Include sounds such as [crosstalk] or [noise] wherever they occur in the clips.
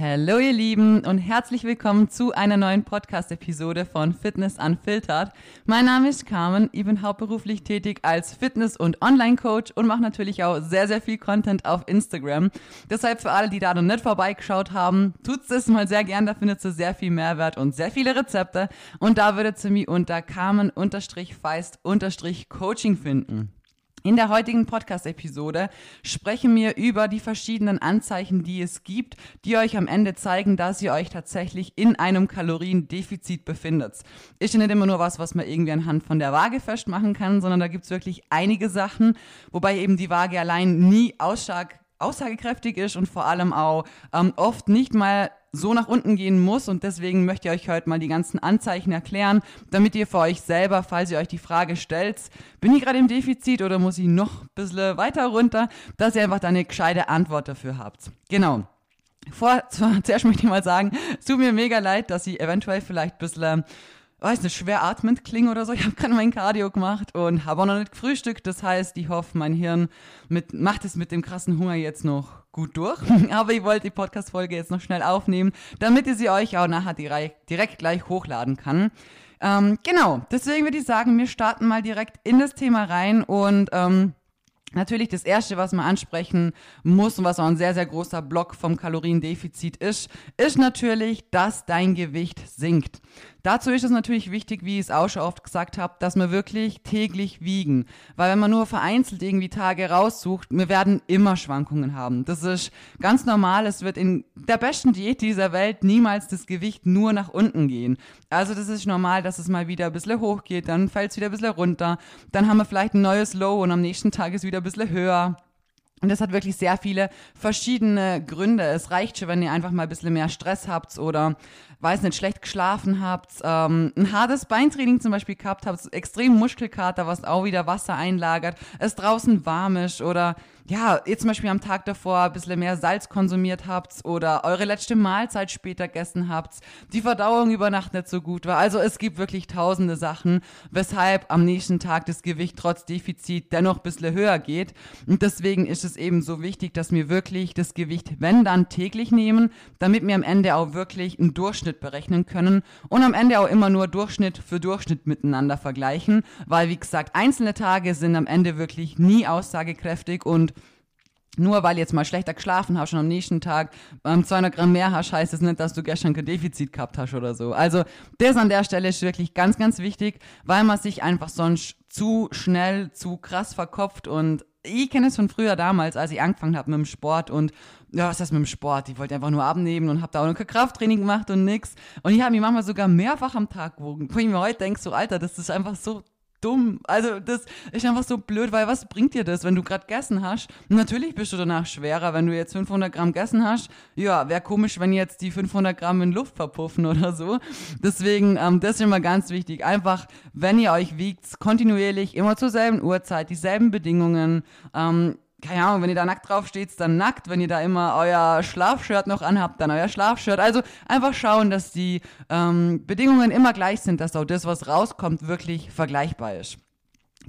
Hallo ihr Lieben und herzlich willkommen zu einer neuen Podcast-Episode von Fitness Unfiltered. Mein Name ist Carmen, ich bin hauptberuflich tätig als Fitness- und Online-Coach und mache natürlich auch sehr, sehr viel Content auf Instagram. Deshalb für alle, die da noch nicht vorbeigeschaut haben, tut's das mal sehr gern, da findet ihr sehr viel Mehrwert und sehr viele Rezepte und da würdet ihr mich unter Carmen-Feist-Coaching finden. In der heutigen Podcast-Episode sprechen wir über die verschiedenen Anzeichen, die es gibt, die euch am Ende zeigen, dass ihr euch tatsächlich in einem Kaloriendefizit befindet. Ist ja nicht immer nur was, was man irgendwie anhand von der Waage festmachen kann, sondern da gibt es wirklich einige Sachen, wobei eben die Waage allein nie aussag aussagekräftig ist und vor allem auch ähm, oft nicht mal so nach unten gehen muss und deswegen möchte ich euch heute mal die ganzen Anzeichen erklären, damit ihr für euch selber, falls ihr euch die Frage stellt, bin ich gerade im Defizit oder muss ich noch ein bisschen weiter runter, dass ihr einfach da eine gescheite Antwort dafür habt. Genau. Vor, [laughs] zuerst möchte ich mal sagen, es tut mir mega leid, dass ich eventuell vielleicht ein bisschen weiß nicht, schwer atmend klingen oder so. [laughs] Ich habe gerade mein Cardio gemacht und habe auch noch nicht gefrühstückt. Das heißt, ich hoffe, mein Hirn mit, macht es mit dem krassen Hunger jetzt noch gut durch. [laughs] Aber ich wollte die Podcast-Folge jetzt noch schnell aufnehmen, damit ihr sie euch auch nachher direkt, gleich hochladen kann. Ähm, genau, deswegen würde ich sagen, wir starten mal direkt in das Thema rein und ähm, Natürlich das Erste, was man ansprechen muss und was auch ein sehr, sehr großer Block vom Kaloriendefizit ist, ist natürlich, dass dein Gewicht sinkt. Dazu ist es natürlich wichtig, wie ich es auch schon oft gesagt habe, dass wir wirklich täglich wiegen. Weil wenn man nur vereinzelt irgendwie Tage raussucht, wir werden immer Schwankungen haben. Das ist ganz normal. Es wird in der besten Diät dieser Welt niemals das Gewicht nur nach unten gehen. Also das ist normal, dass es mal wieder ein bisschen hoch geht, dann fällt es wieder ein bisschen runter. Dann haben wir vielleicht ein neues Low und am nächsten Tag ist wieder ein bisschen höher. Und das hat wirklich sehr viele verschiedene Gründe. Es reicht schon, wenn ihr einfach mal ein bisschen mehr Stress habt oder weiß nicht, schlecht geschlafen habt, ähm, ein hartes Beintraining zum Beispiel gehabt habt, extrem Muskelkater, was auch wieder Wasser einlagert, es draußen warm ist oder ja, ihr zum Beispiel am Tag davor ein bisschen mehr Salz konsumiert habt oder eure letzte Mahlzeit später gegessen habt, die Verdauung über Nacht nicht so gut war. Also es gibt wirklich tausende Sachen, weshalb am nächsten Tag das Gewicht trotz Defizit dennoch ein bisschen höher geht. Und deswegen ist es eben so wichtig, dass wir wirklich das Gewicht, wenn dann, täglich nehmen, damit wir am Ende auch wirklich einen Durchschnitt berechnen können und am Ende auch immer nur Durchschnitt für Durchschnitt miteinander vergleichen, weil wie gesagt, einzelne Tage sind am Ende wirklich nie aussagekräftig und nur weil jetzt mal schlechter geschlafen hast und am nächsten Tag ähm, 200 Gramm mehr hast, heißt es das nicht, dass du gestern kein Defizit gehabt hast oder so. Also das an der Stelle ist wirklich ganz, ganz wichtig, weil man sich einfach sonst zu schnell, zu krass verkopft und ich kenne es von früher damals, als ich angefangen habe mit dem Sport und ja, was heißt mit dem Sport? Ich wollte einfach nur abnehmen und habe da auch noch kein Krafttraining gemacht und nix. Und ich habe mich manchmal sogar mehrfach am Tag gewogen. Wo ich mir heute denke, so Alter, das ist einfach so dumm. Also das ist einfach so blöd, weil was bringt dir das, wenn du gerade gegessen hast? Natürlich bist du danach schwerer, wenn du jetzt 500 Gramm gegessen hast. Ja, wäre komisch, wenn jetzt die 500 Gramm in Luft verpuffen oder so. Deswegen, ähm, das ist immer ganz wichtig. Einfach, wenn ihr euch wiegt, kontinuierlich, immer zur selben Uhrzeit, dieselben Bedingungen. Ähm, keine Ahnung, wenn ihr da nackt drauf steht, dann nackt. Wenn ihr da immer euer Schlafshirt noch anhabt, dann euer Schlafshirt. Also einfach schauen, dass die ähm, Bedingungen immer gleich sind, dass auch das, was rauskommt, wirklich vergleichbar ist.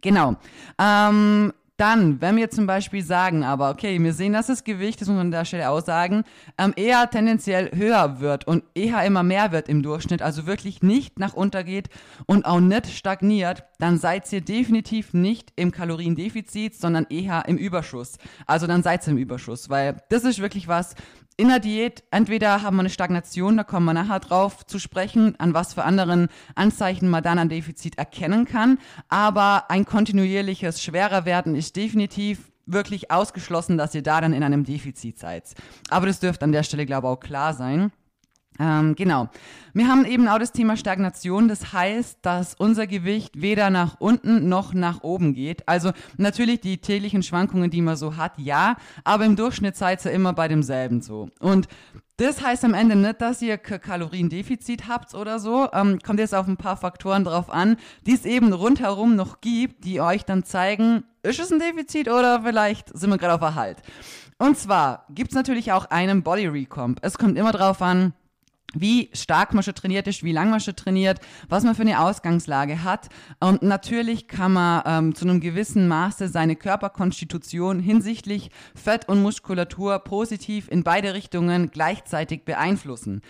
Genau. Ähm, dann, wenn wir zum Beispiel sagen, aber okay, wir sehen, dass das Gewicht, das muss man an der Stelle auch sagen, ähm, eher tendenziell höher wird und eher immer mehr wird im Durchschnitt, also wirklich nicht nach unten geht und auch nicht stagniert, dann seid ihr definitiv nicht im Kaloriendefizit, sondern eher im Überschuss. Also dann seid ihr im Überschuss, weil das ist wirklich was, in der Diät, entweder haben wir eine Stagnation, da kommen wir nachher drauf zu sprechen, an was für anderen Anzeichen man dann an Defizit erkennen kann. Aber ein kontinuierliches schwerer werden ist definitiv wirklich ausgeschlossen, dass ihr da dann in einem Defizit seid. Aber das dürfte an der Stelle, glaube ich, auch klar sein. Ähm, genau. Wir haben eben auch das Thema Stagnation. Das heißt, dass unser Gewicht weder nach unten noch nach oben geht. Also natürlich die täglichen Schwankungen, die man so hat, ja. Aber im Durchschnitt seid ihr immer bei demselben so. Und das heißt am Ende nicht, dass ihr Kaloriendefizit habt oder so. Ähm, kommt jetzt auf ein paar Faktoren drauf an, die es eben rundherum noch gibt, die euch dann zeigen, ist es ein Defizit oder vielleicht sind wir gerade auf Erhalt. Und zwar gibt es natürlich auch einen Body Recomp. Es kommt immer drauf an, wie stark man schon trainiert ist, wie lang man schon trainiert, was man für eine Ausgangslage hat. Und natürlich kann man ähm, zu einem gewissen Maße seine Körperkonstitution hinsichtlich Fett und Muskulatur positiv in beide Richtungen gleichzeitig beeinflussen.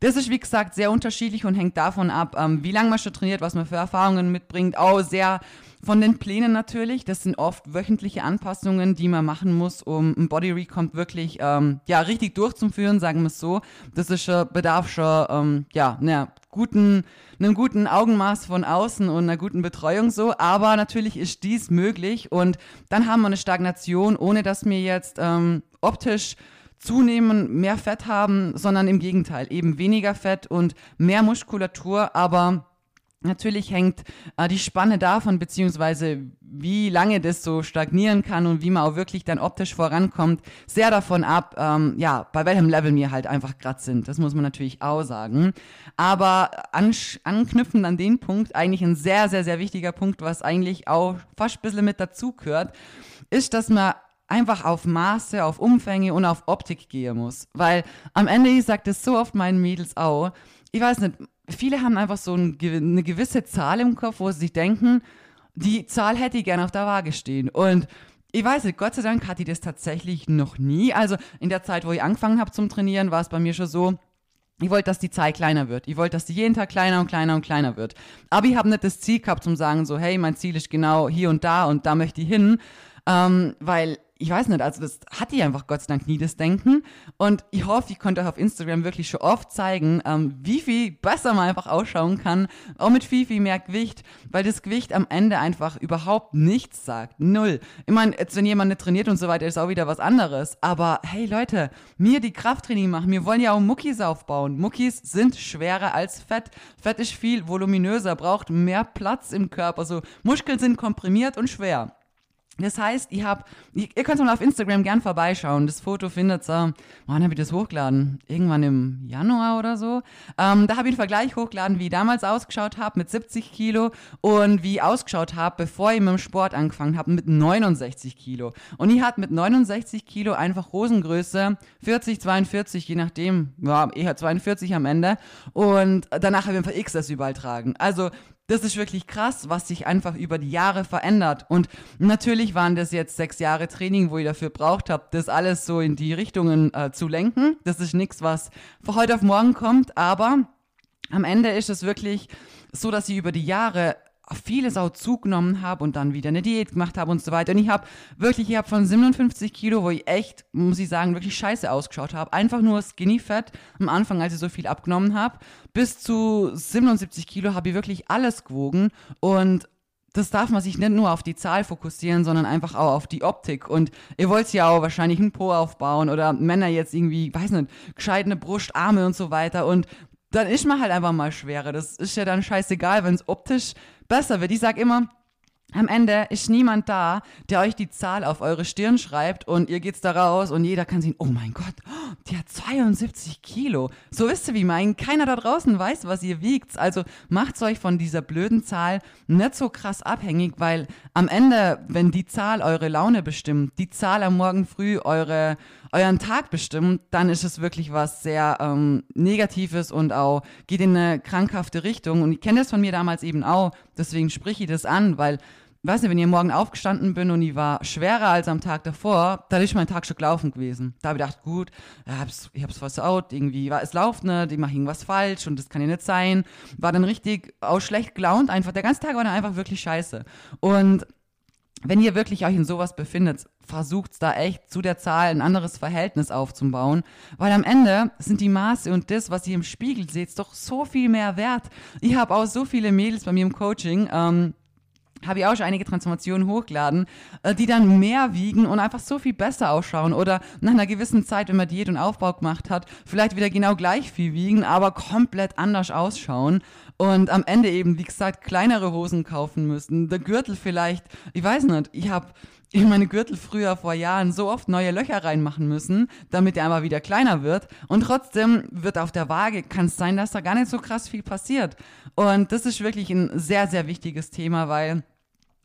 Das ist, wie gesagt, sehr unterschiedlich und hängt davon ab, ähm, wie lange man schon trainiert, was man für Erfahrungen mitbringt. Auch sehr von den Plänen natürlich. Das sind oft wöchentliche Anpassungen, die man machen muss, um ein Body Recomp wirklich ähm, ja, richtig durchzuführen, sagen wir es so. Das ist schon, bedarf schon ähm, ja, einer guten, einem guten Augenmaß von außen und einer guten Betreuung so. Aber natürlich ist dies möglich und dann haben wir eine Stagnation, ohne dass wir jetzt ähm, optisch zunehmen, mehr Fett haben, sondern im Gegenteil, eben weniger Fett und mehr Muskulatur, aber Natürlich hängt äh, die Spanne davon, beziehungsweise wie lange das so stagnieren kann und wie man auch wirklich dann optisch vorankommt, sehr davon ab, ähm, ja, bei welchem Level wir halt einfach gerade sind. Das muss man natürlich auch sagen. Aber anknüpfend an den Punkt, eigentlich ein sehr, sehr, sehr wichtiger Punkt, was eigentlich auch fast ein bisschen mit dazu gehört, ist, dass man einfach auf Maße, auf Umfänge und auf Optik gehen muss. Weil am Ende, ich sage das so oft meinen Mädels auch, ich weiß nicht, viele haben einfach so ein, eine gewisse Zahl im Kopf, wo sie sich denken, die Zahl hätte ich gerne auf der Waage stehen. Und ich weiß nicht, Gott sei Dank hatte ich das tatsächlich noch nie. Also in der Zeit, wo ich angefangen habe zum Trainieren, war es bei mir schon so, ich wollte, dass die Zahl kleiner wird. Ich wollte, dass die jeden Tag kleiner und kleiner und kleiner wird. Aber ich habe nicht das Ziel gehabt, zum sagen so, hey, mein Ziel ist genau hier und da und da möchte ich hin. Ähm, weil ich weiß nicht, also das hatte ich einfach Gott sei Dank nie das Denken. Und ich hoffe, ich konnte euch auf Instagram wirklich schon oft zeigen, ähm, wie viel besser man einfach ausschauen kann, auch mit viel, viel mehr Gewicht, weil das Gewicht am Ende einfach überhaupt nichts sagt. Null. Ich meine, jetzt wenn jemand nicht trainiert und so weiter, ist auch wieder was anderes. Aber hey Leute, mir die Krafttraining machen, wir wollen ja auch Muckis aufbauen. Muckis sind schwerer als Fett. Fett ist viel voluminöser, braucht mehr Platz im Körper. So Muskeln sind komprimiert und schwer. Das heißt, ihr habt, ihr könnt mal auf Instagram gern vorbeischauen. Das Foto findet ihr, wann habe ich das hochgeladen? Irgendwann im Januar oder so. Ähm, da habe ich einen Vergleich hochgeladen, wie ich damals ausgeschaut habe mit 70 Kilo und wie ich ausgeschaut habe, bevor ich mit dem Sport angefangen habe mit 69 Kilo. Und ich hatte mit 69 Kilo einfach Hosengröße 40, 42, je nachdem, ja, eher 42 am Ende. Und danach habe ich einfach X das überall tragen. Also das ist wirklich krass, was sich einfach über die Jahre verändert. Und natürlich waren das jetzt sechs Jahre Training, wo ihr dafür braucht habt, das alles so in die Richtungen äh, zu lenken. Das ist nichts, was von heute auf morgen kommt, aber am Ende ist es wirklich so, dass ihr über die Jahre vieles auch zugenommen habe und dann wieder eine Diät gemacht habe und so weiter. Und ich habe wirklich, ich habe von 57 Kilo, wo ich echt, muss ich sagen, wirklich scheiße ausgeschaut habe, einfach nur Skinny Fat am Anfang, als ich so viel abgenommen habe, bis zu 77 Kilo habe ich wirklich alles gewogen und das darf man sich nicht nur auf die Zahl fokussieren, sondern einfach auch auf die Optik. Und ihr wollt ja auch wahrscheinlich einen Po aufbauen oder Männer jetzt irgendwie, weiß nicht, gescheitene Brust, Arme und so weiter. Und dann ist man halt einfach mal schwerer. Das ist ja dann scheißegal, wenn es optisch besser wird. Ich sag immer, am Ende ist niemand da, der euch die Zahl auf eure Stirn schreibt und ihr geht's da raus und jeder kann sehen, oh mein Gott, die hat 72 Kilo. So wisst ihr, wie mein, keiner da draußen weiß, was ihr wiegt. Also macht's euch von dieser blöden Zahl nicht so krass abhängig, weil am Ende, wenn die Zahl eure Laune bestimmt, die Zahl am Morgen früh eure, euren Tag bestimmt, dann ist es wirklich was sehr ähm, Negatives und auch geht in eine krankhafte Richtung. Und ich kenne das von mir damals eben auch, deswegen spreche ich das an, weil weiß nicht, wenn ich morgen aufgestanden bin und ich war schwerer als am Tag davor, dann ist mein Tag schon gelaufen gewesen. Da habe ich gedacht, gut, ich hab's, ich versaut, irgendwie war es läuft nicht, ich mache irgendwas falsch und das kann ja nicht sein. War dann richtig auch schlecht gelaunt einfach. Der ganze Tag war dann einfach wirklich scheiße. Und wenn ihr wirklich euch in sowas befindet, versucht da echt zu der Zahl ein anderes Verhältnis aufzubauen, weil am Ende sind die Maße und das, was ihr im Spiegel seht, doch so viel mehr wert. Ich habe auch so viele Mädels bei mir im Coaching, ähm, habe ich auch schon einige Transformationen hochgeladen, äh, die dann mehr wiegen und einfach so viel besser ausschauen oder nach einer gewissen Zeit, wenn man Diät und Aufbau gemacht hat, vielleicht wieder genau gleich viel wiegen, aber komplett anders ausschauen und am Ende eben, wie gesagt, kleinere Hosen kaufen müssen, der Gürtel vielleicht, ich weiß nicht, ich habe in meine Gürtel früher vor Jahren so oft neue Löcher reinmachen müssen, damit er einmal wieder kleiner wird. Und trotzdem wird auf der Waage, kann es sein, dass da gar nicht so krass viel passiert. Und das ist wirklich ein sehr, sehr wichtiges Thema, weil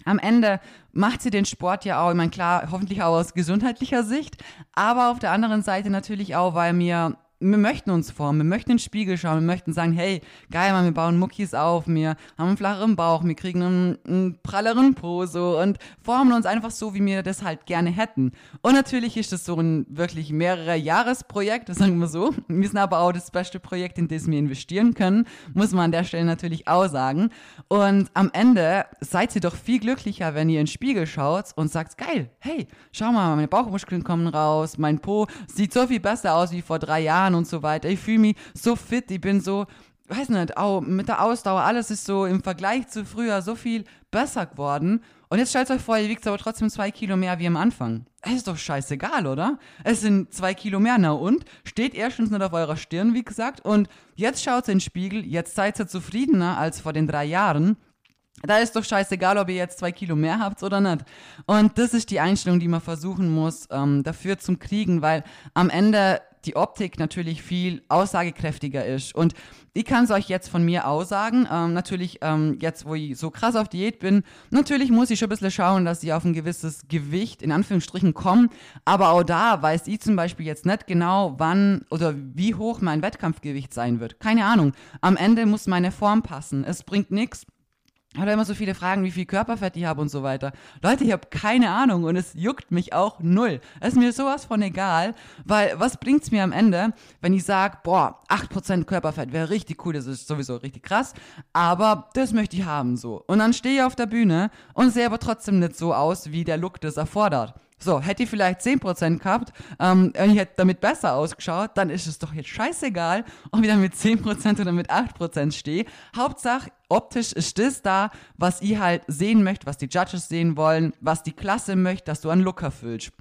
am Ende macht sie den Sport ja auch, ich meine, klar, hoffentlich auch aus gesundheitlicher Sicht, aber auf der anderen Seite natürlich auch, weil mir wir möchten uns formen, wir möchten in den Spiegel schauen, wir möchten sagen, hey, geil, Mann, wir bauen Muckis auf, wir haben einen flacheren Bauch, wir kriegen einen, einen pralleren Po so und formen uns einfach so, wie wir das halt gerne hätten. Und natürlich ist das so ein wirklich mehrere Jahresprojekt, das sagen wir so. Wir sind aber auch das beste Projekt, in das wir investieren können, muss man an der Stelle natürlich auch sagen. Und am Ende seid ihr doch viel glücklicher, wenn ihr in den Spiegel schaut und sagt, geil, hey, schau mal, meine Bauchmuskeln kommen raus, mein Po sieht so viel besser aus wie vor drei Jahren und so weiter. Ich fühle mich so fit, ich bin so, weiß nicht, auch mit der Ausdauer, alles ist so im Vergleich zu früher so viel besser geworden. Und jetzt stellt euch vor, ihr wiegt aber trotzdem zwei Kilo mehr wie am Anfang. Es ist doch scheißegal, oder? Es sind zwei Kilo mehr, na und? Steht erstens nicht auf eurer Stirn, wie gesagt, und jetzt schaut ihr in den Spiegel, jetzt seid ihr zufriedener als vor den drei Jahren. Da ist doch scheißegal, ob ihr jetzt zwei Kilo mehr habt oder nicht. Und das ist die Einstellung, die man versuchen muss, ähm, dafür zu kriegen, weil am Ende die Optik natürlich viel aussagekräftiger ist. Und ich kann es euch jetzt von mir aussagen. Ähm, natürlich, ähm, jetzt, wo ich so krass auf Diät bin, natürlich muss ich schon ein bisschen schauen, dass ich auf ein gewisses Gewicht in Anführungsstrichen komme. Aber auch da weiß ich zum Beispiel jetzt nicht genau, wann oder wie hoch mein Wettkampfgewicht sein wird. Keine Ahnung. Am Ende muss meine Form passen. Es bringt nichts hat immer so viele Fragen, wie viel Körperfett ich habe und so weiter. Leute, ich habe keine Ahnung und es juckt mich auch null. Es ist mir sowas von egal, weil was bringt's mir am Ende, wenn ich sage, boah, 8% Körperfett wäre richtig cool, das ist sowieso richtig krass, aber das möchte ich haben so. Und dann stehe ich auf der Bühne und sehe aber trotzdem nicht so aus, wie der Look das erfordert. So, hätte ich vielleicht 10% gehabt, ähm, ich hätte damit besser ausgeschaut, dann ist es doch jetzt scheißegal, ob ich da mit 10% oder mit 8% stehe. Hauptsache, optisch ist das da, was ihr halt sehen möchtet, was die Judges sehen wollen, was die Klasse möchte, dass du einen Look erfüllst.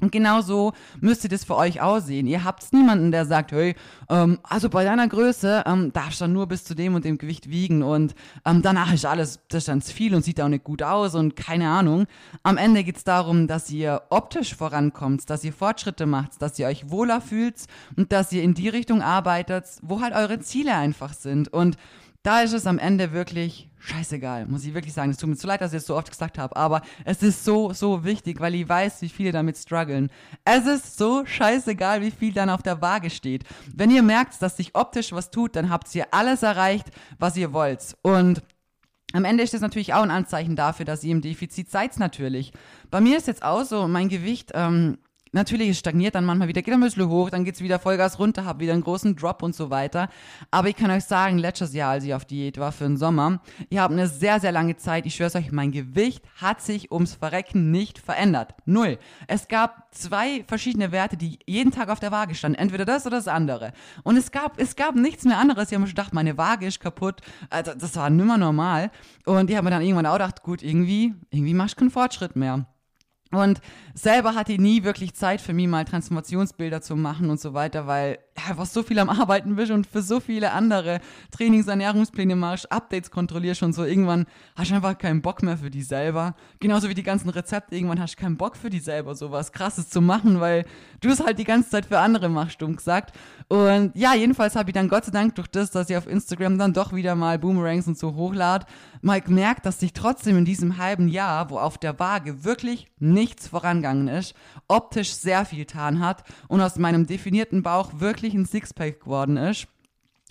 Und genau so müsst ihr das für euch aussehen. Ihr habt niemanden, der sagt, hey, ähm, also bei deiner Größe ähm, darfst du dann nur bis zu dem und dem Gewicht wiegen und ähm, danach ist alles, das ist dann viel und sieht auch nicht gut aus und keine Ahnung. Am Ende geht's darum, dass ihr optisch vorankommt, dass ihr Fortschritte macht, dass ihr euch wohler fühlt und dass ihr in die Richtung arbeitet, wo halt eure Ziele einfach sind. Und da ist es am Ende wirklich scheißegal, muss ich wirklich sagen. Es tut mir zu leid, dass ich es so oft gesagt habe, aber es ist so, so wichtig, weil ich weiß, wie viele damit strugglen. Es ist so scheißegal, wie viel dann auf der Waage steht. Wenn ihr merkt, dass sich optisch was tut, dann habt ihr alles erreicht, was ihr wollt. Und am Ende ist das natürlich auch ein Anzeichen dafür, dass ihr im Defizit seid, natürlich. Bei mir ist jetzt auch so, mein Gewicht ähm, Natürlich, es stagniert dann manchmal wieder, geht ein bisschen hoch, dann geht's wieder Vollgas runter, hab wieder einen großen Drop und so weiter. Aber ich kann euch sagen, letztes Jahr, als ich auf Diät war für den Sommer, ich habe eine sehr, sehr lange Zeit, ich schwör's euch, mein Gewicht hat sich ums Verrecken nicht verändert. Null. Es gab zwei verschiedene Werte, die jeden Tag auf der Waage standen. Entweder das oder das andere. Und es gab, es gab nichts mehr anderes. Ich habe mir schon gedacht, meine Waage ist kaputt. Also, das war nimmer normal. Und ich habe mir dann irgendwann auch gedacht, gut, irgendwie, irgendwie machst du keinen Fortschritt mehr. Und selber hatte ich nie wirklich Zeit für mich mal Transformationsbilder zu machen und so weiter, weil ja, einfach so viel am Arbeiten bist und für so viele andere Trainings, Ernährungspläne machst, Updates kontrollierst und so. Irgendwann hast du einfach keinen Bock mehr für die selber. Genauso wie die ganzen Rezepte. Irgendwann hast du keinen Bock für die selber, sowas krasses zu machen, weil du es halt die ganze Zeit für andere machst, dumm gesagt. Und ja, jedenfalls habe ich dann Gott sei Dank durch das, dass ich auf Instagram dann doch wieder mal Boomerangs und so hochlad, mal gemerkt, dass sich trotzdem in diesem halben Jahr, wo auf der Waage wirklich nichts vorangegangen ist, optisch sehr viel getan hat und aus meinem definierten Bauch wirklich ein Sixpack geworden ist.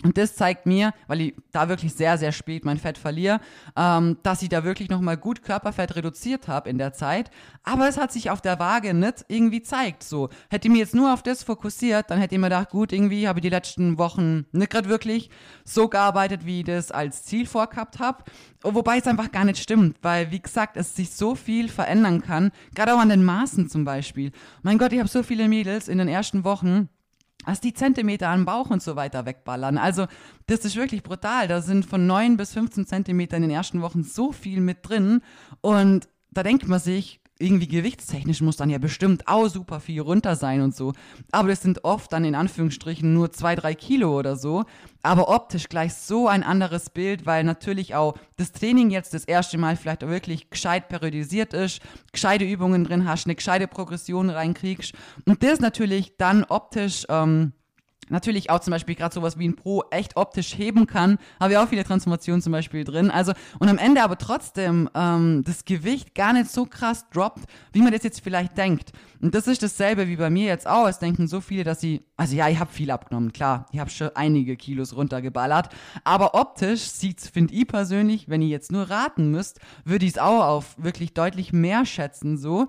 Und das zeigt mir, weil ich da wirklich sehr, sehr spät mein Fett verliere, ähm, dass ich da wirklich nochmal gut Körperfett reduziert habe in der Zeit. Aber es hat sich auf der Waage nicht irgendwie zeigt. So, hätte ich mir jetzt nur auf das fokussiert, dann hätte ich mir gedacht, gut, irgendwie habe ich die letzten Wochen nicht gerade wirklich so gearbeitet, wie ich das als Ziel vorgehabt habe. Wobei es einfach gar nicht stimmt, weil, wie gesagt, es sich so viel verändern kann. Gerade auch an den Maßen zum Beispiel. Mein Gott, ich habe so viele Mädels in den ersten Wochen dass die Zentimeter am Bauch und so weiter wegballern. Also das ist wirklich brutal. Da sind von 9 bis 15 Zentimeter in den ersten Wochen so viel mit drin. Und da denkt man sich, irgendwie gewichtstechnisch muss dann ja bestimmt auch super viel runter sein und so. Aber das sind oft dann in Anführungsstrichen nur zwei, drei Kilo oder so. Aber optisch gleich so ein anderes Bild, weil natürlich auch das Training jetzt das erste Mal vielleicht auch wirklich gescheit periodisiert ist, gescheite Übungen drin hast, eine gescheite Progression reinkriegst. Und das natürlich dann optisch ähm, natürlich auch zum Beispiel gerade sowas wie ein Pro echt optisch heben kann. Habe ich auch viele Transformationen zum Beispiel drin. Also, und am Ende aber trotzdem ähm, das Gewicht gar nicht so krass droppt, wie man das jetzt vielleicht denkt. Und das ist dasselbe wie bei mir jetzt auch. Es denken so viele, dass sie, also ja, ich habe viel abgenommen, klar. Ich habe schon einige Kilos runtergeballert. Aber optisch sieht's, finde ich persönlich, wenn ihr jetzt nur raten müsst, würde ich es auch auf wirklich deutlich mehr schätzen so.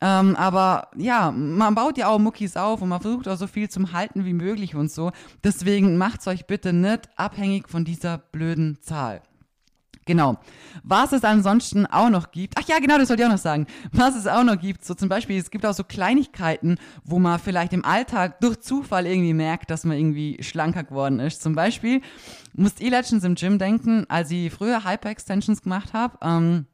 Ähm, aber ja, man baut ja auch Muckis auf und man versucht auch so viel zum Halten wie möglich und so. Deswegen macht's euch bitte nicht abhängig von dieser blöden Zahl. Genau. Was es ansonsten auch noch gibt, ach ja, genau, das wollte ich auch noch sagen. Was es auch noch gibt, so zum Beispiel, es gibt auch so Kleinigkeiten, wo man vielleicht im Alltag durch Zufall irgendwie merkt, dass man irgendwie schlanker geworden ist. Zum Beispiel musst ihr letztens im Gym denken, als ich früher Hyper-Extensions gemacht habe. Ähm,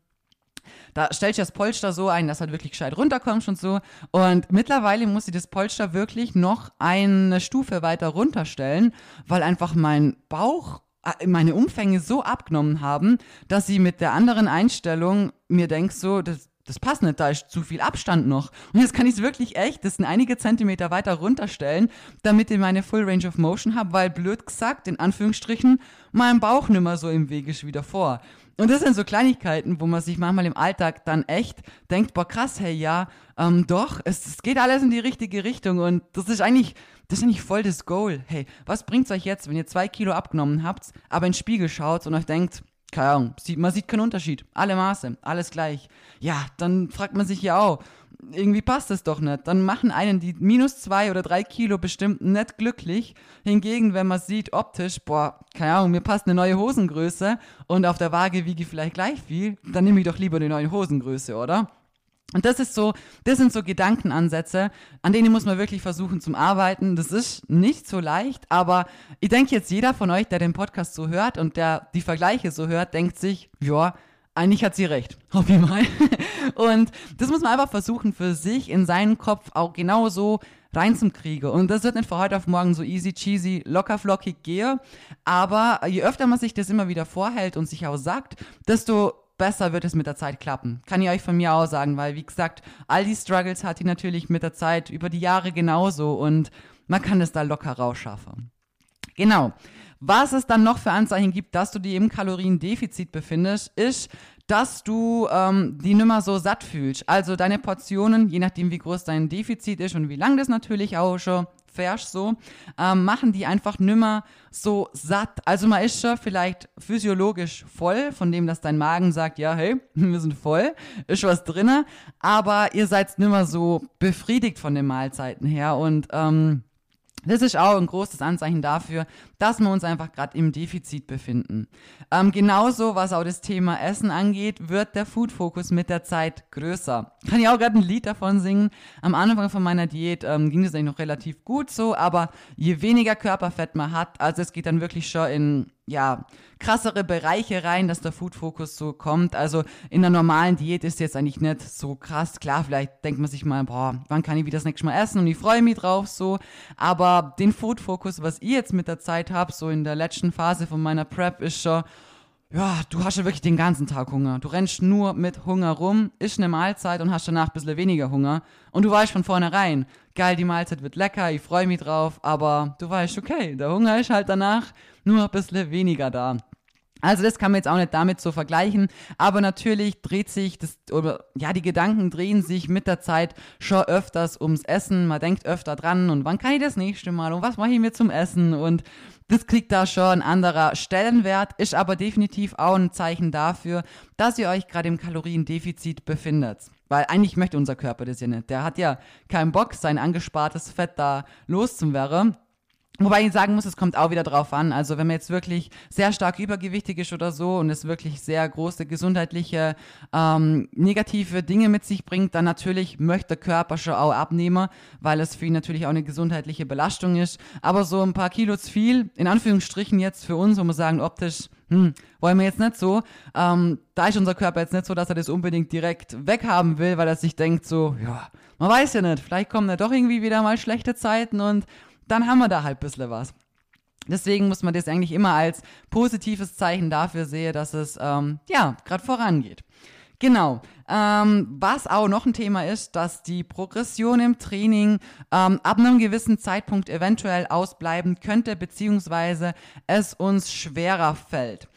da stellt sich das Polster so ein, dass halt wirklich gescheit runterkommt und so. Und mittlerweile muss ich das Polster wirklich noch eine Stufe weiter runterstellen, weil einfach mein Bauch äh, meine Umfänge so abgenommen haben, dass sie mit der anderen Einstellung mir denkt so, das, das passt nicht, da ist zu viel Abstand noch. Und jetzt kann ich es wirklich echt, das sind einige Zentimeter weiter runterstellen, damit ich meine Full Range of Motion habe, weil blöd gesagt, in Anführungsstrichen, mein Bauch nimmer so im Weg ist wie davor. Und das sind so Kleinigkeiten, wo man sich manchmal im Alltag dann echt denkt, boah krass, hey ja, ähm, doch, es, es geht alles in die richtige Richtung und das ist eigentlich, das ist eigentlich voll das Goal. Hey, was bringt's euch jetzt, wenn ihr zwei Kilo abgenommen habt, aber in den Spiegel schaut und euch denkt, keine Ahnung, man sieht keinen Unterschied, alle Maße, alles gleich. Ja, dann fragt man sich ja auch, irgendwie passt es doch nicht. Dann machen einen die minus zwei oder drei Kilo bestimmt nicht glücklich. Hingegen, wenn man sieht optisch, boah, keine Ahnung, mir passt eine neue Hosengröße und auf der Waage wiege ich vielleicht gleich viel, dann nehme ich doch lieber die neue Hosengröße, oder? Und das ist so, das sind so Gedankenansätze, an denen muss man wirklich versuchen zum Arbeiten. Das ist nicht so leicht, aber ich denke jetzt jeder von euch, der den Podcast so hört und der die Vergleiche so hört, denkt sich, ja, eigentlich hat sie recht. Hoffe ich mal. Und das muss man einfach versuchen, für sich in seinen Kopf auch genau so reinzukriegen. Und das wird nicht von heute auf morgen so easy cheesy, locker flockig gehen. Aber je öfter man sich das immer wieder vorhält und sich auch sagt, desto besser wird es mit der Zeit klappen. Kann ich euch von mir auch sagen, weil wie gesagt, all die Struggles hat die natürlich mit der Zeit über die Jahre genauso und man kann es da locker rausschaffen. Genau. Was es dann noch für Anzeichen gibt, dass du dich im Kaloriendefizit befindest, ist, dass du ähm, die nimmer so satt fühlst. Also deine Portionen, je nachdem wie groß dein Defizit ist und wie lang das natürlich auch schon fährst so, ähm, machen die einfach nimmer so satt. Also man ist schon vielleicht physiologisch voll, von dem, dass dein Magen sagt, ja, hey, [laughs] wir sind voll, ist was drinne, aber ihr seid nimmer so befriedigt von den Mahlzeiten her und ähm, das ist auch ein großes Anzeichen dafür, dass wir uns einfach gerade im Defizit befinden. Ähm, genauso, was auch das Thema Essen angeht, wird der Food-Fokus mit der Zeit größer. Kann ich auch gerade ein Lied davon singen. Am Anfang von meiner Diät ähm, ging das eigentlich noch relativ gut so, aber je weniger Körperfett man hat, also es geht dann wirklich schon in ja, krassere Bereiche rein, dass der Food-Fokus so kommt. Also in der normalen Diät ist jetzt eigentlich nicht so krass. Klar, vielleicht denkt man sich mal, boah, wann kann ich wieder das nächste Mal essen und ich freue mich drauf so. Aber den Food-Fokus, was ich jetzt mit der Zeit habe, so in der letzten Phase von meiner Prep, ist schon, ja, du hast ja wirklich den ganzen Tag Hunger. Du rennst nur mit Hunger rum, isst eine Mahlzeit und hast danach ein bisschen weniger Hunger. Und du weißt von vornherein, geil, die Mahlzeit wird lecker, ich freue mich drauf, aber du weißt, okay, der Hunger ist halt danach nur ein bisschen weniger da. Also das kann man jetzt auch nicht damit so vergleichen, aber natürlich dreht sich das oder ja, die Gedanken drehen sich mit der Zeit schon öfters ums Essen. Man denkt öfter dran und wann kann ich das nächste Mal und was mache ich mir zum Essen und das kriegt da schon ein anderer Stellenwert, ist aber definitiv auch ein Zeichen dafür, dass ihr euch gerade im Kaloriendefizit befindet. Weil eigentlich möchte unser Körper das ja nicht. Der hat ja keinen Bock, sein angespartes Fett da loszuwerden. Wobei ich sagen muss, es kommt auch wieder drauf an. Also wenn man jetzt wirklich sehr stark übergewichtig ist oder so und es wirklich sehr große gesundheitliche ähm, negative Dinge mit sich bringt, dann natürlich möchte der Körper schon auch abnehmen, weil es für ihn natürlich auch eine gesundheitliche Belastung ist. Aber so ein paar Kilo zu viel, in Anführungsstrichen jetzt für uns, wo wir sagen, optisch, hm, wollen wir jetzt nicht so. Ähm, da ist unser Körper jetzt nicht so, dass er das unbedingt direkt weghaben will, weil er sich denkt so, ja, man weiß ja nicht, vielleicht kommen da doch irgendwie wieder mal schlechte Zeiten und dann haben wir da halt ein bisschen was. Deswegen muss man das eigentlich immer als positives Zeichen dafür sehen, dass es, ähm, ja, gerade vorangeht. Genau. Ähm, was auch noch ein Thema ist, dass die Progression im Training ähm, ab einem gewissen Zeitpunkt eventuell ausbleiben könnte, beziehungsweise es uns schwerer fällt.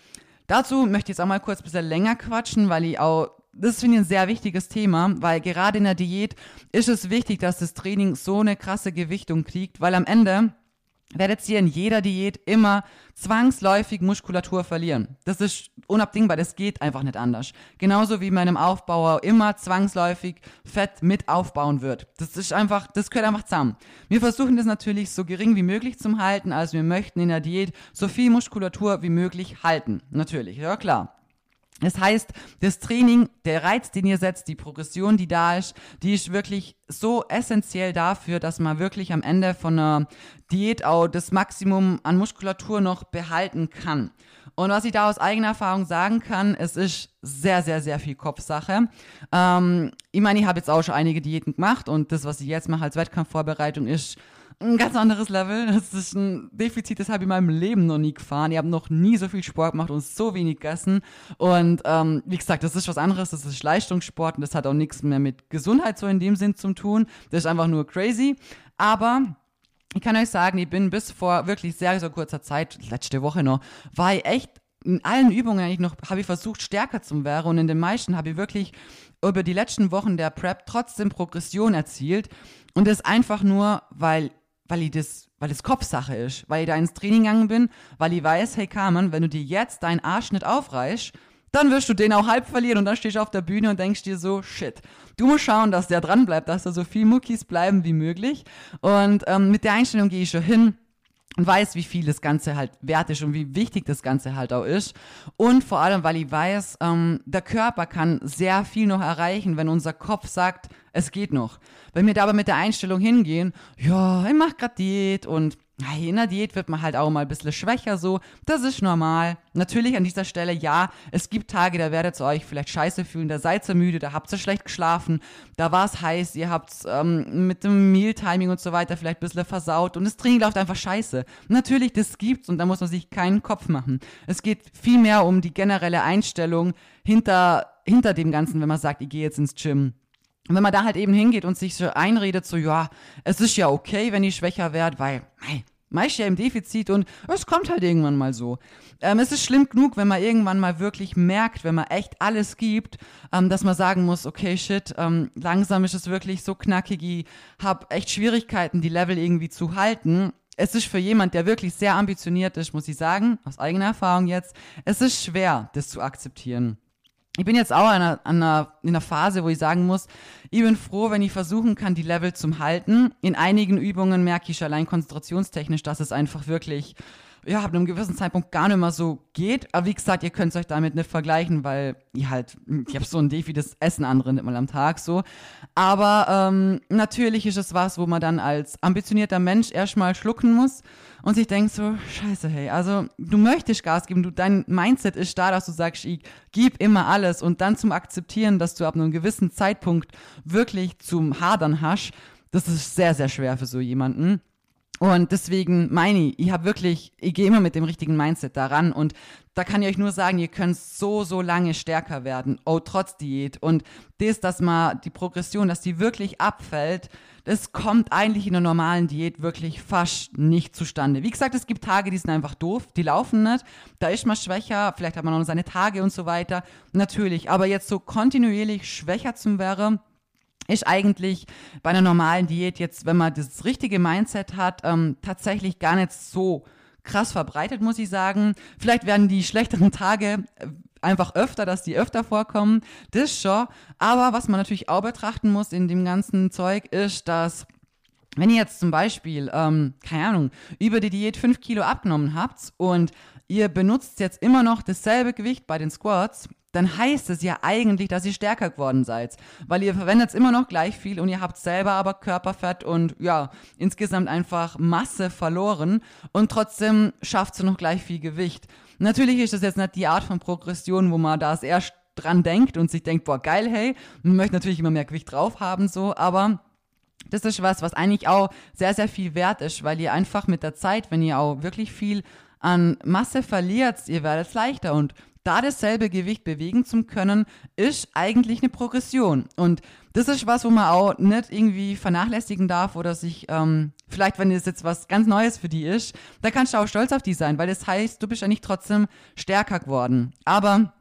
Dazu möchte ich jetzt auch mal kurz ein bisschen länger quatschen, weil ich auch das finde ich ein sehr wichtiges Thema, weil gerade in der Diät ist es wichtig, dass das Training so eine krasse Gewichtung kriegt, weil am Ende werdet ihr in jeder Diät immer zwangsläufig Muskulatur verlieren. Das ist unabdingbar, das geht einfach nicht anders. Genauso wie meinem Aufbauer immer zwangsläufig Fett mit aufbauen wird. Das ist einfach, das gehört einfach zusammen. Wir versuchen das natürlich so gering wie möglich zu halten, also wir möchten in der Diät so viel Muskulatur wie möglich halten. Natürlich, ja klar. Das heißt, das Training, der Reiz, den ihr setzt, die Progression, die da ist, die ist wirklich so essentiell dafür, dass man wirklich am Ende von einer Diät auch das Maximum an Muskulatur noch behalten kann. Und was ich da aus eigener Erfahrung sagen kann, es ist sehr, sehr, sehr viel Kopfsache. Ähm, ich meine, ich habe jetzt auch schon einige Diäten gemacht und das, was ich jetzt mache als Wettkampfvorbereitung, ist ein ganz anderes Level. Das ist ein Defizit, das habe ich in meinem Leben noch nie gefahren. Ich habe noch nie so viel Sport gemacht und so wenig gegessen. Und ähm, wie gesagt, das ist was anderes. Das ist Leistungssport und das hat auch nichts mehr mit Gesundheit so in dem Sinn zu tun. Das ist einfach nur crazy. Aber ich kann euch sagen, ich bin bis vor wirklich sehr, sehr kurzer Zeit, letzte Woche noch, war ich echt in allen Übungen eigentlich noch, habe ich versucht, stärker zu werden und in den meisten habe ich wirklich über die letzten Wochen der Prep trotzdem Progression erzielt und das einfach nur, weil weil ich das, weil das Kopfsache ist, weil ich da ins Training gegangen bin, weil ich weiß, hey Carmen, wenn du dir jetzt deinen Arsch nicht aufreißt, dann wirst du den auch halb verlieren und dann stehst du auf der Bühne und denkst dir so, shit, du musst schauen, dass der dran bleibt, dass da so viel Muckis bleiben wie möglich. Und ähm, mit der Einstellung gehe ich schon hin und weiß, wie viel das Ganze halt wert ist und wie wichtig das Ganze halt auch ist. Und vor allem, weil ich weiß, ähm, der Körper kann sehr viel noch erreichen, wenn unser Kopf sagt, es geht noch. Wenn wir da aber mit der Einstellung hingehen, ja, ich mach grad Diät und in der Diät wird man halt auch mal ein bisschen schwächer so. Das ist normal. Natürlich an dieser Stelle, ja, es gibt Tage, da werdet ihr euch vielleicht scheiße fühlen, da seid ihr müde, da habt ihr schlecht geschlafen, da war es heiß, ihr habt ähm, mit dem Mealtiming und so weiter vielleicht ein bisschen versaut und das Training läuft einfach scheiße. Natürlich, das gibt's und da muss man sich keinen Kopf machen. Es geht vielmehr um die generelle Einstellung hinter, hinter dem Ganzen, wenn man sagt, ich gehe jetzt ins Gym. Und wenn man da halt eben hingeht und sich so einredet, so, ja, es ist ja okay, wenn ich schwächer werde, weil, mei, meist ja im Defizit und es kommt halt irgendwann mal so. Ähm, es ist schlimm genug, wenn man irgendwann mal wirklich merkt, wenn man echt alles gibt, ähm, dass man sagen muss, okay, shit, ähm, langsam ist es wirklich so knackig, ich habe echt Schwierigkeiten, die Level irgendwie zu halten. Es ist für jemand, der wirklich sehr ambitioniert ist, muss ich sagen, aus eigener Erfahrung jetzt, es ist schwer, das zu akzeptieren ich bin jetzt auch an einer, an einer, in einer Phase, wo ich sagen muss, ich bin froh, wenn ich versuchen kann, die Level zum halten. In einigen Übungen merke ich allein konzentrationstechnisch, dass es einfach wirklich ja, ab einem gewissen Zeitpunkt gar nicht mehr so geht. Aber wie gesagt, ihr könnt es euch damit nicht vergleichen, weil ihr halt, ich habe so ein Defi, das Essen andere nicht mal am Tag so. Aber ähm, natürlich ist es was, wo man dann als ambitionierter Mensch erstmal schlucken muss und sich denkt so, scheiße, hey, also du möchtest Gas geben, du, dein Mindset ist da, dass du sagst, ich gib immer alles und dann zum Akzeptieren, dass du ab einem gewissen Zeitpunkt wirklich zum Hadern hast, das ist sehr, sehr schwer für so jemanden. Und deswegen meine ich, ich habe wirklich, ich gehe immer mit dem richtigen Mindset daran und da kann ich euch nur sagen, ihr könnt so, so lange stärker werden, oh, trotz Diät. Und das, dass man die Progression, dass die wirklich abfällt, das kommt eigentlich in einer normalen Diät wirklich fast nicht zustande. Wie gesagt, es gibt Tage, die sind einfach doof, die laufen nicht. Da ist man schwächer, vielleicht hat man noch seine Tage und so weiter. Natürlich, aber jetzt so kontinuierlich schwächer zum wäre, ist eigentlich bei einer normalen Diät jetzt, wenn man das richtige Mindset hat, ähm, tatsächlich gar nicht so krass verbreitet, muss ich sagen. Vielleicht werden die schlechteren Tage äh, einfach öfter, dass die öfter vorkommen. Das schon. Aber was man natürlich auch betrachten muss in dem ganzen Zeug ist, dass wenn ihr jetzt zum Beispiel, ähm, keine Ahnung, über die Diät 5 Kilo abgenommen habt und ihr benutzt jetzt immer noch dasselbe Gewicht bei den Squats, dann heißt es ja eigentlich, dass ihr stärker geworden seid. Weil ihr verwendet immer noch gleich viel und ihr habt selber aber Körperfett und ja, insgesamt einfach Masse verloren und trotzdem schafft ihr noch gleich viel Gewicht. Natürlich ist das jetzt nicht die Art von Progression, wo man da erst dran denkt und sich denkt, boah, geil, hey, man möchte natürlich immer mehr Gewicht drauf haben, so, aber das ist was, was eigentlich auch sehr, sehr viel wert ist, weil ihr einfach mit der Zeit, wenn ihr auch wirklich viel an Masse verliert, ihr werdet leichter und da dasselbe Gewicht bewegen zu können, ist eigentlich eine Progression. Und das ist was, wo man auch nicht irgendwie vernachlässigen darf oder sich, ähm, vielleicht wenn es jetzt was ganz Neues für die ist, da kannst du auch stolz auf die sein, weil das heißt, du bist ja nicht trotzdem stärker geworden. Aber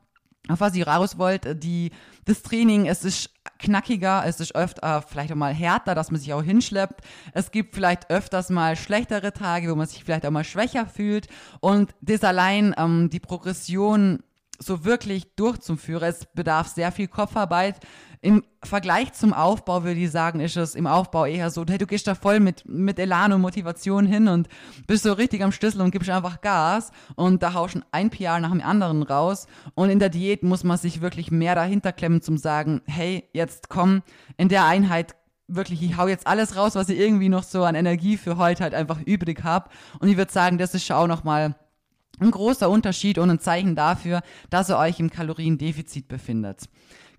auf was ich raus wollte, die, das Training, es ist knackiger, es ist öfter vielleicht auch mal härter, dass man sich auch hinschleppt. Es gibt vielleicht öfters mal schlechtere Tage, wo man sich vielleicht auch mal schwächer fühlt. Und das allein, ähm, die Progression so wirklich durchzuführen. Es bedarf sehr viel Kopfarbeit. Im Vergleich zum Aufbau würde ich sagen, ist es im Aufbau eher so, hey, du gehst da voll mit, mit Elan und Motivation hin und bist so richtig am Schlüssel und gibst einfach Gas und da hauschen ein PR nach dem anderen raus. Und in der Diät muss man sich wirklich mehr dahinter klemmen zum sagen, hey, jetzt komm, in der Einheit wirklich, ich hau jetzt alles raus, was ich irgendwie noch so an Energie für heute halt einfach übrig habe. Und ich würde sagen, das ist schon auch nochmal ein großer Unterschied und ein Zeichen dafür, dass ihr euch im Kaloriendefizit befindet.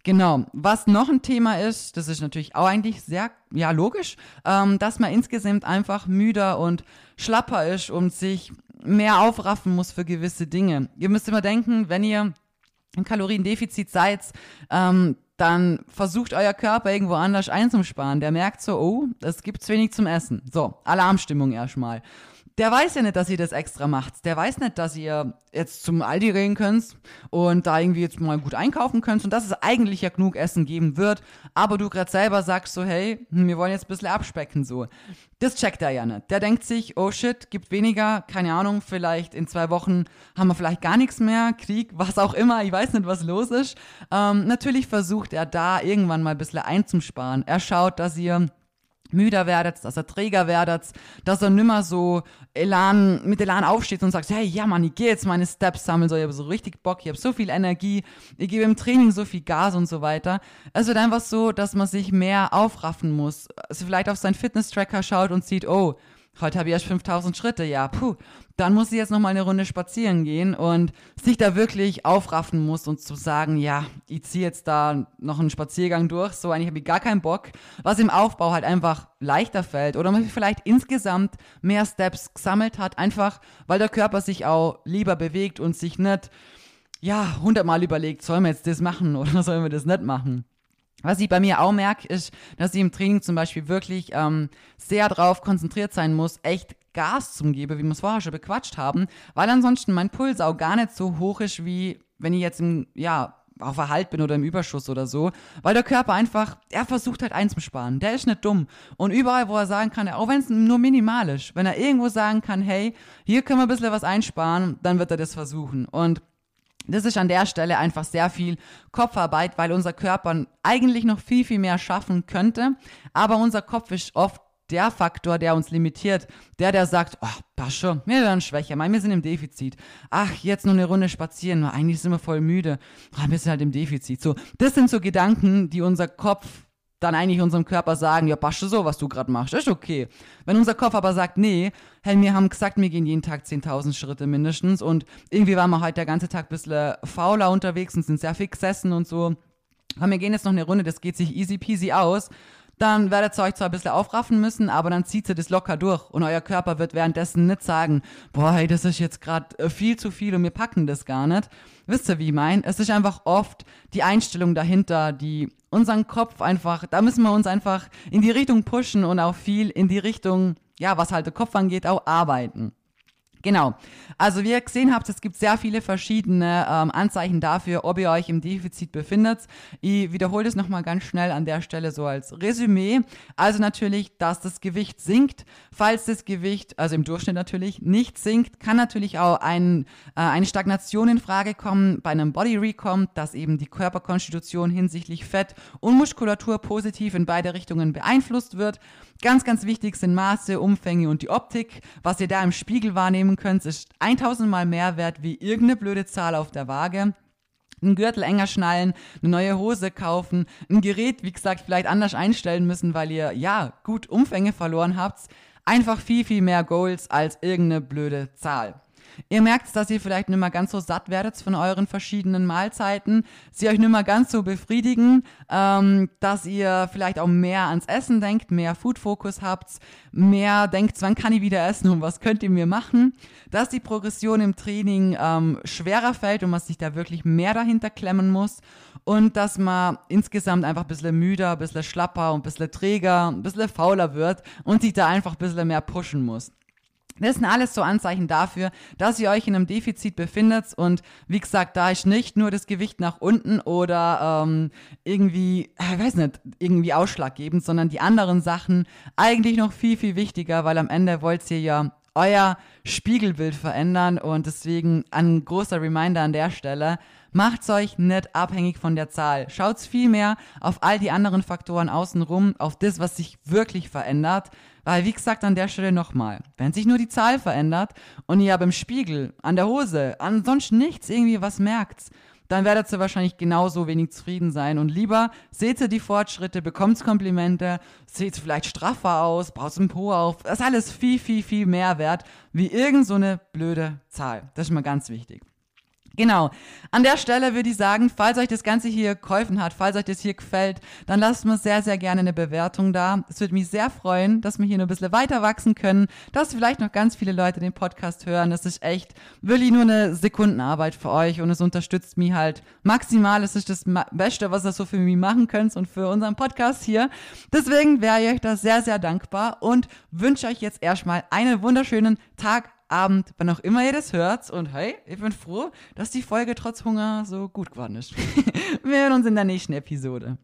Genau. Was noch ein Thema ist, das ist natürlich auch eigentlich sehr, ja, logisch, ähm, dass man insgesamt einfach müder und schlapper ist und sich mehr aufraffen muss für gewisse Dinge. Ihr müsst immer denken, wenn ihr im Kaloriendefizit seid, ähm, dann versucht euer Körper irgendwo anders einzusparen. Der merkt so, oh, es gibt zu wenig zum Essen. So, Alarmstimmung erstmal der weiß ja nicht, dass ihr das extra macht. Der weiß nicht, dass ihr jetzt zum Aldi gehen könnt und da irgendwie jetzt mal gut einkaufen könnt und dass es eigentlich ja genug Essen geben wird, aber du gerade selber sagst so, hey, hm, wir wollen jetzt ein bisschen abspecken so. Das checkt er ja nicht. Der denkt sich, oh shit, gibt weniger, keine Ahnung, vielleicht in zwei Wochen haben wir vielleicht gar nichts mehr, Krieg, [laughs] was auch immer, ich weiß nicht, was los ist. Ähm, natürlich versucht er da irgendwann mal ein bisschen einzusparen. Er schaut, dass ihr müder werdet, dass er träger werdet, dass er nimmer so Elan, mit Elan aufsteht und sagt, hey, ja Mann, ich gehe jetzt meine Steps sammeln, so, ich habe so richtig Bock, ich habe so viel Energie, ich gebe im Training so viel Gas und so weiter. Es wird einfach so, dass man sich mehr aufraffen muss. Also vielleicht auf seinen Fitness-Tracker schaut und sieht, oh, heute habe ich erst 5000 Schritte, ja, puh, dann muss ich jetzt noch mal eine Runde spazieren gehen und sich da wirklich aufraffen muss und zu sagen, ja, ich ziehe jetzt da noch einen Spaziergang durch, so eigentlich habe ich gar keinen Bock, was im Aufbau halt einfach leichter fällt oder man vielleicht insgesamt mehr Steps gesammelt hat, einfach weil der Körper sich auch lieber bewegt und sich nicht, ja, hundertmal überlegt, sollen wir jetzt das machen oder [laughs] sollen wir das nicht machen. Was ich bei mir auch merke, ist, dass ich im Training zum Beispiel wirklich ähm, sehr darauf konzentriert sein muss, echt Gas zu geben, wie wir es vorher schon bequatscht haben, weil ansonsten mein Puls auch gar nicht so hoch ist, wie wenn ich jetzt im, ja, auf Erhalt bin oder im Überschuss oder so, weil der Körper einfach, er versucht halt einzusparen. Der ist nicht dumm. Und überall, wo er sagen kann, auch wenn es nur minimal ist, wenn er irgendwo sagen kann, hey, hier können wir ein bisschen was einsparen, dann wird er das versuchen. Und das ist an der Stelle einfach sehr viel Kopfarbeit, weil unser Körper eigentlich noch viel, viel mehr schaffen könnte. Aber unser Kopf ist oft der Faktor, der uns limitiert. Der, der sagt, oh, passt schon, wir werden schwächer, wir sind im Defizit. Ach, jetzt noch eine Runde spazieren, eigentlich sind wir voll müde. Oh, wir sind halt im Defizit. So, das sind so Gedanken, die unser Kopf dann eigentlich unserem Körper sagen, ja, passt so, was du gerade machst, ist okay. Wenn unser Kopf aber sagt, nee, hey, wir haben gesagt, wir gehen jeden Tag 10.000 Schritte mindestens und irgendwie waren wir heute der ganze Tag ein bisschen fauler unterwegs und sind sehr viel gesessen und so. Aber wir gehen jetzt noch eine Runde, das geht sich easy peasy aus dann werdet ihr euch zwar ein bisschen aufraffen müssen, aber dann zieht ihr das locker durch und euer Körper wird währenddessen nicht sagen, boah, hey, das ist jetzt gerade äh, viel zu viel und wir packen das gar nicht. Wisst ihr, wie ich meine? Es ist einfach oft die Einstellung dahinter, die unseren Kopf einfach, da müssen wir uns einfach in die Richtung pushen und auch viel in die Richtung, ja, was halt der Kopf angeht, auch arbeiten. Genau. Also wie ihr gesehen habt, es gibt sehr viele verschiedene ähm, Anzeichen dafür, ob ihr euch im Defizit befindet. Ich wiederhole das nochmal ganz schnell an der Stelle so als Resümee. Also natürlich, dass das Gewicht sinkt. Falls das Gewicht, also im Durchschnitt natürlich, nicht sinkt, kann natürlich auch ein, äh, eine Stagnation in Frage kommen bei einem Body Recom, dass eben die Körperkonstitution hinsichtlich Fett und Muskulatur positiv in beide Richtungen beeinflusst wird. Ganz, ganz wichtig sind Maße, Umfänge und die Optik. Was ihr da im Spiegel wahrnehmen könnt, ist 1000 Mal mehr wert wie irgendeine blöde Zahl auf der Waage. Ein Gürtel enger schnallen, eine neue Hose kaufen, ein Gerät, wie gesagt, vielleicht anders einstellen müssen, weil ihr, ja, gut Umfänge verloren habt. Einfach viel, viel mehr Goals als irgendeine blöde Zahl. Ihr merkt, dass ihr vielleicht nicht mehr ganz so satt werdet von euren verschiedenen Mahlzeiten, sie euch nicht mehr ganz so befriedigen, ähm, dass ihr vielleicht auch mehr ans Essen denkt, mehr Food-Fokus habt, mehr denkt, wann kann ich wieder essen und was könnt ihr mir machen, dass die Progression im Training ähm, schwerer fällt und man sich da wirklich mehr dahinter klemmen muss und dass man insgesamt einfach ein bisschen müder, ein bisschen schlapper und ein bisschen träger, ein bisschen fauler wird und sich da einfach ein bisschen mehr pushen muss. Das sind alles so Anzeichen dafür, dass ihr euch in einem Defizit befindet. Und wie gesagt, da ist nicht nur das Gewicht nach unten oder ähm, irgendwie, ich weiß nicht, irgendwie ausschlaggebend, sondern die anderen Sachen eigentlich noch viel, viel wichtiger, weil am Ende wollt ihr ja euer Spiegelbild verändern. Und deswegen ein großer Reminder an der Stelle, Macht's euch nicht abhängig von der Zahl. Schaut's vielmehr auf all die anderen Faktoren außenrum, auf das, was sich wirklich verändert. Weil, wie gesagt, an der Stelle nochmal, wenn sich nur die Zahl verändert und ihr beim Spiegel, an der Hose, ansonsten nichts irgendwie was merkt, dann werdet ihr wahrscheinlich genauso wenig zufrieden sein. Und lieber seht ihr die Fortschritte, bekommt Komplimente, seht vielleicht straffer aus, baut einen Po auf. Das ist alles viel, viel, viel mehr wert, wie irgend so eine blöde Zahl. Das ist mal ganz wichtig. Genau. An der Stelle würde ich sagen, falls euch das Ganze hier geholfen hat, falls euch das hier gefällt, dann lasst mir sehr, sehr gerne eine Bewertung da. Es würde mich sehr freuen, dass wir hier noch ein bisschen weiter wachsen können, dass vielleicht noch ganz viele Leute den Podcast hören. Das ist echt wirklich nur eine Sekundenarbeit für euch und es unterstützt mich halt maximal. Es ist das Beste, was ihr so für mich machen könnt und für unseren Podcast hier. Deswegen wäre ich euch da sehr, sehr dankbar und wünsche euch jetzt erstmal einen wunderschönen Tag, Abend, wann auch immer ihr das hört. Und hey, ich bin froh, dass die Folge trotz Hunger so gut geworden ist. [laughs] Wir hören uns in der nächsten Episode.